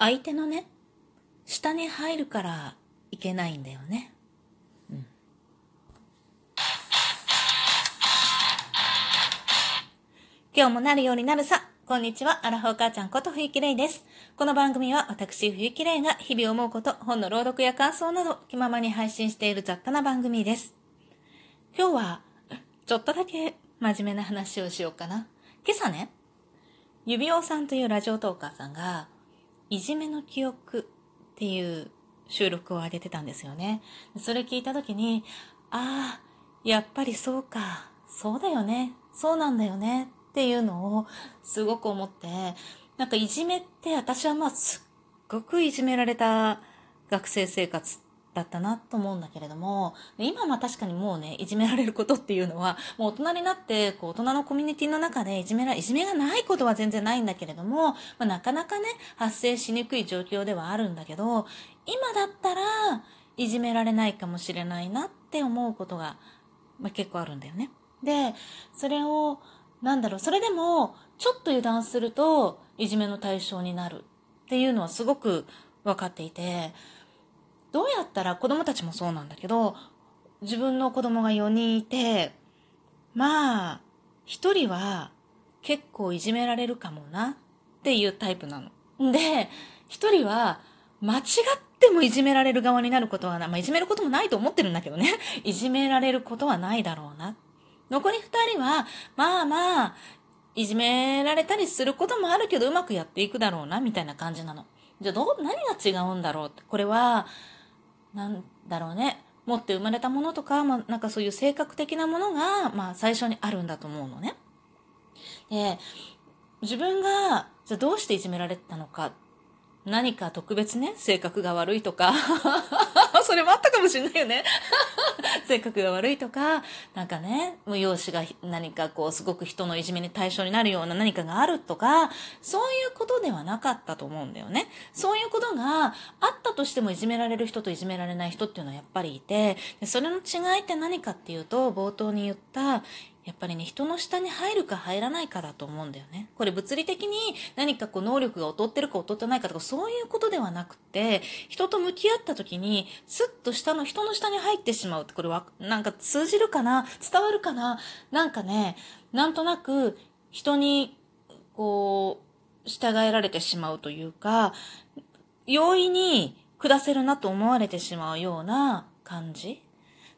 相手のね、下に入るからいけないんだよね。うん。今日もなるようになるさ。こんにちは、アラフォー母ちゃんこと冬木玲です。この番組は私冬木玲が日々思うこと、本の朗読や感想など気ままに配信している雑多な番組です。今日は、ちょっとだけ真面目な話をしようかな。今朝ね、指輪さんというラジオトーカーさんが、いじめの記憶っていう収録を上げてたんですよね。それ聞いた時に、ああ、やっぱりそうか、そうだよね、そうなんだよね。っていうのをすごく思って、なんかいじめって私はまあすっごくいじめられた学生生活だったなと思うんだけれども、今は確かにもうね、いじめられることっていうのは、もう大人になって、こう、大人のコミュニティの中でいじめら、いじめがないことは全然ないんだけれども、まあ、なかなかね、発生しにくい状況ではあるんだけど、今だったら、いじめられないかもしれないなって思うことが、まあ、結構あるんだよね。で、それを、なんだろう、それでも、ちょっと油断すると、いじめの対象になるっていうのはすごく分かっていて、どうやったら子供たちもそうなんだけど、自分の子供が4人いて、まあ、1人は結構いじめられるかもなっていうタイプなの。で、1人は間違ってもいじめられる側になることはない。まあ、いじめることもないと思ってるんだけどね。いじめられることはないだろうな。残り2人は、まあまあ、いじめられたりすることもあるけど、うまくやっていくだろうな、みたいな感じなの。じゃあ、どう、何が違うんだろうって。これは、なんだろうね。持って生まれたものとか、まあ、なんかそういう性格的なものが、まあ、最初にあるんだと思うのね。で、自分が、じゃどうしていじめられてたのか何か特別ね、性格が悪いとか それもあったかもしれないよね 性格が悪いとか、なんかね、無用紙が何かこう、すごく人のいじめに対象になるような何かがあるとか、そういうことではなかったと思うんだよね。そういうことがあったとしてもいじめられる人といじめられない人っていうのはやっぱりいて、それの違いって何かっていうと、冒頭に言った、やっぱりね、人の下に入るか入らないかだと思うんだよね。これ物理的に何かこう能力が劣ってるか劣ってないかとかそういうことではなくて、人と向き合った時に、スッと下の人の下に入ってしまう。って、これはなんか通じるかな？伝わるかな？なんかね、なんとなく人にこう、従えられてしまうというか、容易に下せるなと思われてしまうような感じ。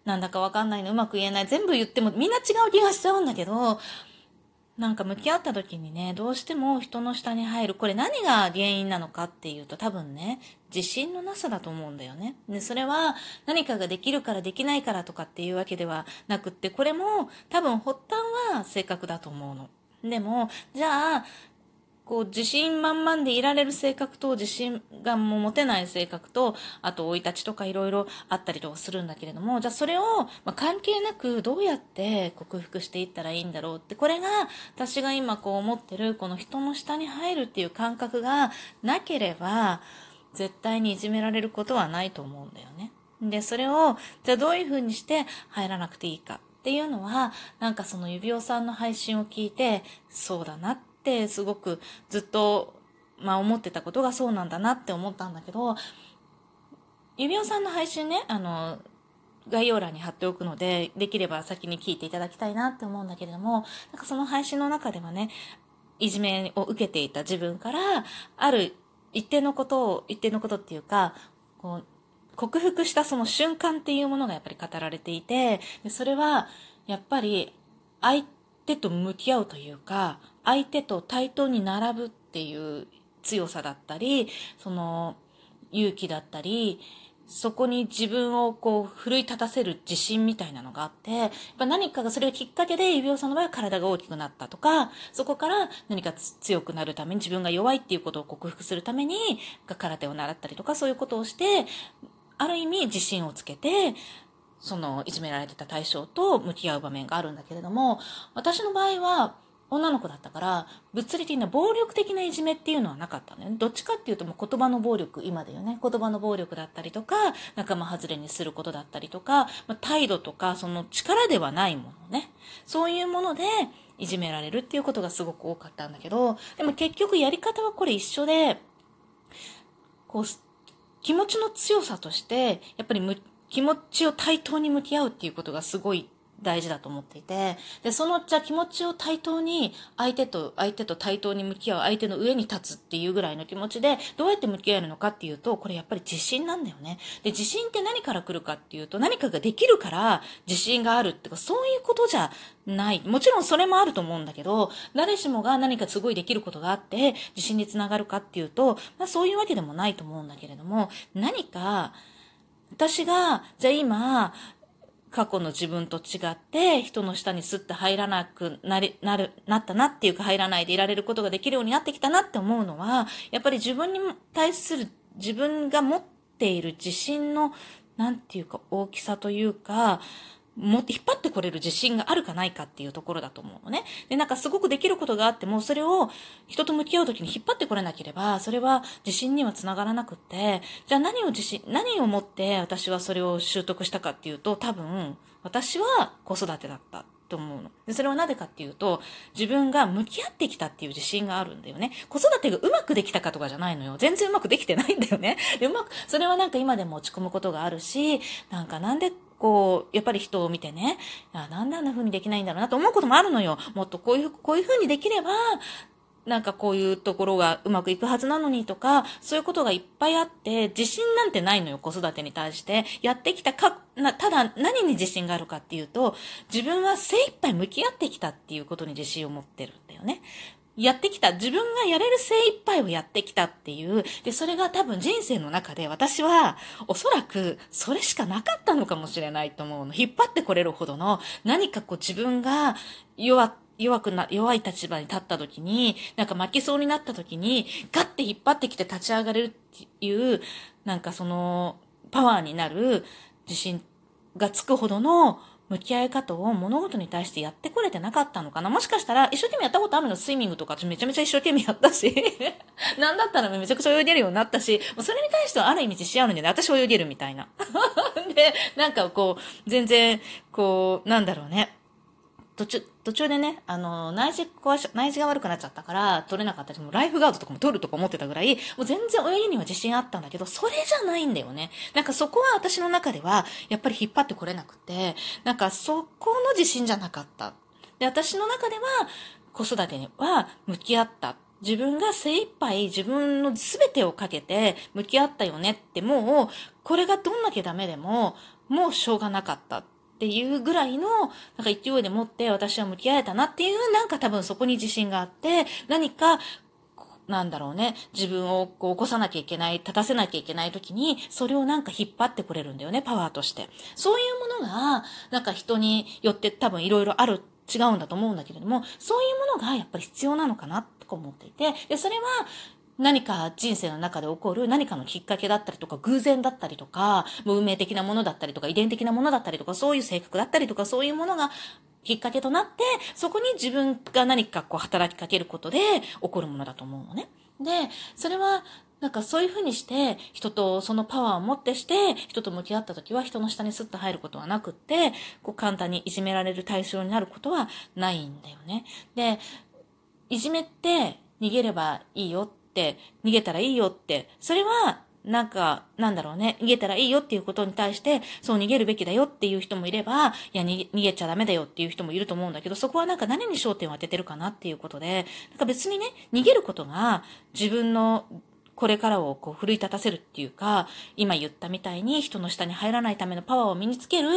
なんだかわかんないの、うまく言えない。全部言ってもみんな違う気がしちゃうんだけど、なんか向き合った時にね、どうしても人の下に入る。これ何が原因なのかっていうと多分ね、自信のなさだと思うんだよね。で、それは何かができるからできないからとかっていうわけではなくって、これも多分発端は性格だと思うの。でも、じゃあ、こう、自信満々でいられる性格と、自信がも持てない性格と、あと、生い立ちとかいろいろあったりとかするんだけれども、じゃあそれを、ま、関係なくどうやって克服していったらいいんだろうって、これが、私が今こう思ってる、この人の下に入るっていう感覚がなければ、絶対にいじめられることはないと思うんだよね。で、それを、じゃあどういうふうにして入らなくていいかっていうのは、なんかその指輪さんの配信を聞いて、そうだなってってすごくずっと、まあ思ってたことがそうなんだなって思ったんだけど、指輪さんの配信ね、あの、概要欄に貼っておくので、できれば先に聞いていただきたいなって思うんだけれども、なんかその配信の中ではね、いじめを受けていた自分から、ある一定のことを、一定のことっていうか、こう、克服したその瞬間っていうものがやっぱり語られていて、それは、やっぱり、相手と向き合うというか、相手と対等に並ぶっていう強さだったり、その勇気だったり、そこに自分をこう奮い立たせる自信みたいなのがあって、やっぱ何かがそれがきっかけで指輪さんの場合は体が大きくなったとか、そこから何か強くなるために自分が弱いっていうことを克服するために空手を習ったりとかそういうことをして、ある意味自信をつけて、そのいじめられてた対象と向き合う場面があるんだけれども、私の場合は女の子だったから、物理的な暴力的ないじめっていうのはなかったのよね。どっちかっていうともう言葉の暴力、今だよね。言葉の暴力だったりとか、仲間外れにすることだったりとか、まあ、態度とか、その力ではないものね。そういうもので、いじめられるっていうことがすごく多かったんだけど、でも結局やり方はこれ一緒で、こう、気持ちの強さとして、やっぱりむ気持ちを対等に向き合うっていうことがすごい大事だと思っていて、で、その、じゃ気持ちを対等に、相手と、相手と対等に向き合う、相手の上に立つっていうぐらいの気持ちで、どうやって向き合えるのかっていうと、これやっぱり自信なんだよね。で、自信って何から来るかっていうと、何かができるから自信があるってか、そういうことじゃない。もちろんそれもあると思うんだけど、誰しもが何かすごいできることがあって、自信につながるかっていうと、まあそういうわけでもないと思うんだけれども、何か、私が、じゃあ今、過去の自分と違って人の下にスッて入らなくなり、なる、なったなっていうか入らないでいられることができるようになってきたなって思うのは、やっぱり自分に対する自分が持っている自信の、なんていうか大きさというか、もって引っ張ってこれる自信があるかないかっていうところだと思うのね。で、なんかすごくできることがあっても、それを人と向き合うときに引っ張ってこれなければ、それは自信にはつながらなくって、じゃあ何を自信、何をもって私はそれを習得したかっていうと、多分、私は子育てだったと思うの。で、それはなぜかっていうと、自分が向き合ってきたっていう自信があるんだよね。子育てがうまくできたかとかじゃないのよ。全然うまくできてないんだよね。で、うまく、それはなんか今でも落ち込むことがあるし、なんかなんでこう、やっぱり人を見てね、あなんであんな風にできないんだろうなと思うこともあるのよ。もっとこういう、こういう風にできれば、なんかこういうところがうまくいくはずなのにとか、そういうことがいっぱいあって、自信なんてないのよ、子育てに対して。やってきたか、な、ただ何に自信があるかっていうと、自分は精一杯向き合ってきたっていうことに自信を持ってるんだよね。やってきた、自分がやれる精一杯をやってきたっていう、で、それが多分人生の中で私はおそらくそれしかなかったのかもしれないと思うの。引っ張ってこれるほどの何かこう自分が弱、弱くな、弱い立場に立った時に、なんか負けそうになった時に、ガッて引っ張ってきて立ち上がれるっていう、なんかその、パワーになる自信がつくほどの向き合い方を物事に対してやってこれてなかったのかな。もしかしたら一生懸命やったことあるの。スイミングとか。めちゃめちゃ一生懸命やったし。なんだったらめちゃくちゃ泳げるようになったし、それに対してはある意味自信あるんでね、私泳げるみたいな。で、なんかこう、全然、こう、なんだろうね。途中、途中でね、あの、内耳壊し、内耳が悪くなっちゃったから、取れなかったり、もライフガードとかも取るとか思ってたぐらい、もう全然泳ぎには自信あったんだけど、それじゃないんだよね。なんかそこは私の中では、やっぱり引っ張ってこれなくて、なんかそこの自信じゃなかった。で、私の中では、子育てには向き合った。自分が精一杯自分の全てをかけて向き合ったよねってもう、これがどんだけダメでも、もうしょうがなかったっていうぐらいの、なんか勢いでもって私は向き合えたなっていう、なんか多分そこに自信があって、何か、なんだろうね、自分をこう起こさなきゃいけない、立たせなきゃいけない時に、それをなんか引っ張ってくれるんだよね、パワーとして。そういうものが、なんか人によって多分いろいろある、違うんだと思うんだけれども、そういうものがやっぱり必要なのかな、と思っていて、で、それは、何か人生の中で起こる何かのきっかけだったりとか、偶然だったりとか、もう運命的なものだったりとか、遺伝的なものだったりとか、そういう性格だったりとか、そういうものがきっかけとなって、そこに自分が何かこう働きかけることで起こるものだと思うのね。で、それは、なんかそういうふうにして、人とそのパワーを持ってして、人と向き合った時は人の下にスッと入ることはなくって、こう簡単にいじめられる対象になることはないんだよね。で、いじめって逃げればいいよって逃げたらいいよって、それはなんか、なんだろうね、逃げたらいいよっていうことに対して、そう逃げるべきだよっていう人もいれば、いや、逃げちゃダメだよっていう人もいると思うんだけど、そこはなんか何に焦点を当ててるかなっていうことで、なんか別にね、逃げることが自分のこれからをこう奮い立たせるっていうか、今言ったみたいに人の下に入らないためのパワーを身につける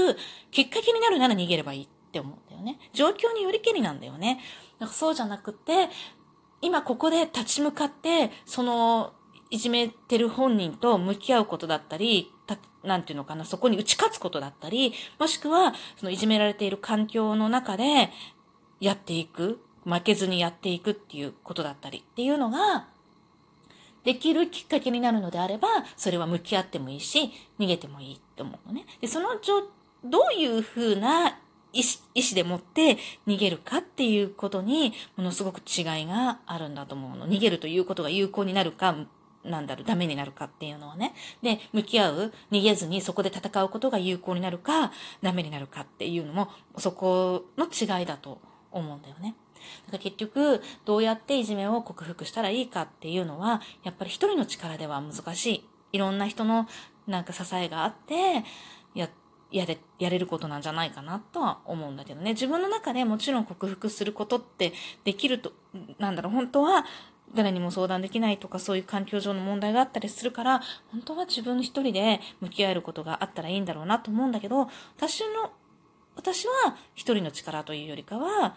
きっかけになるなら逃げればいいって思うんだよね。状況によりけりなんだよね。なんかそうじゃなくて、今ここで立ち向かって、その、いじめてる本人と向き合うことだったり、た、なんていうのかな、そこに打ち勝つことだったり、もしくは、そのいじめられている環境の中で、やっていく、負けずにやっていくっていうことだったりっていうのが、できるきっかけになるのであれば、それは向き合ってもいいし、逃げてもいいって思うのね。で、そのどういうふうな意思意思でもって逃げるかっていうことにものすごく違いがあるんだと思うの。逃げるということが有効になるか、なんだろう、ダメになるかっていうのはね。で、向き合う、逃げずにそこで戦うことが有効になるか、ダメになるかっていうのも、そこの違いだと思うんだよね。だから結局、どうやっていじめを克服したらいいかっていうのは、やっぱり一人の力では難しいいろんな人のなんか支えがあって、や、れ、やれることなんじゃないかなとは思うんだけどね。自分の中でもちろん克服することってできると、なんだろう、本当は誰にも相談できないとかそういう環境上の問題があったりするから、本当は自分一人で向き合えることがあったらいいんだろうなと思うんだけど、私の、私は一人の力というよりかは、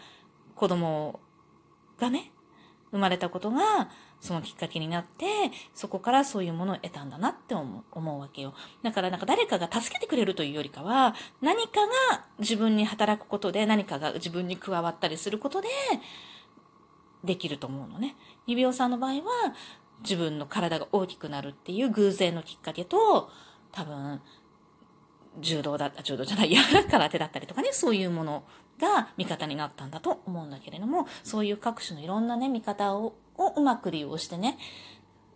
子供がね、生まれたことが、そのきっかけになって、そこからそういうものを得たんだなって思う思うわけよ。だからなんか誰かが助けてくれるというよりかは、何かが自分に働くことで、何かが自分に加わったりすることで、できると思うのね。指輪さんの場合は、自分の体が大きくなるっていう偶然のきっかけと、多分、柔道だった、柔道じゃない、や、空手だったりとかね、そういうものが味方になったんだと思うんだけれども、そういう各種のいろんなね、味方ををうまく利用してね、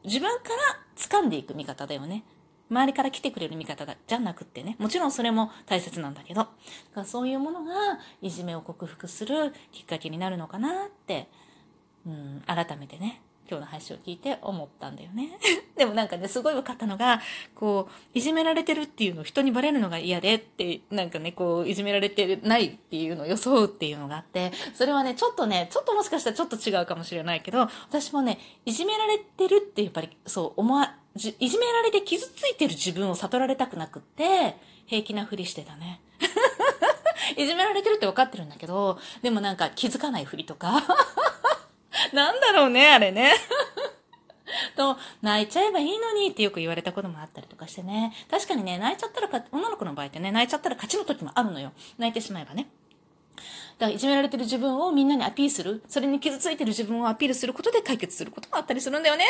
自分から掴んでいく味方だよね。周りから来てくれる味方だじゃなくってね。もちろんそれも大切なんだけど。だからそういうものがいじめを克服するきっかけになるのかなって、うん、改めてね、今日の話を聞いて思ったんだよね。でもなんかね、すごい分かったのが、こう、いじめられてるっていうのを人にバレるのが嫌でって、なんかね、こう、いじめられてないっていうのを装うっていうのがあって、それはね、ちょっとね、ちょっともしかしたらちょっと違うかもしれないけど、私もね、いじめられてるってやっぱり、そう思わ、いじめられて傷ついてる自分を悟られたくなくって、平気なふりしてたね。いじめられてるって分かってるんだけど、でもなんか気づかないふりとか なんだろうね、あれね。と、泣いちゃえばいいのにってよく言われたこともあったりとかしてね。確かにね、泣いちゃったらか、女の子の場合ってね、泣いちゃったら勝ちの時もあるのよ。泣いてしまえばね。だからいじめられてる自分をみんなにアピールする。それに傷ついてる自分をアピールすることで解決することもあったりするんだよね。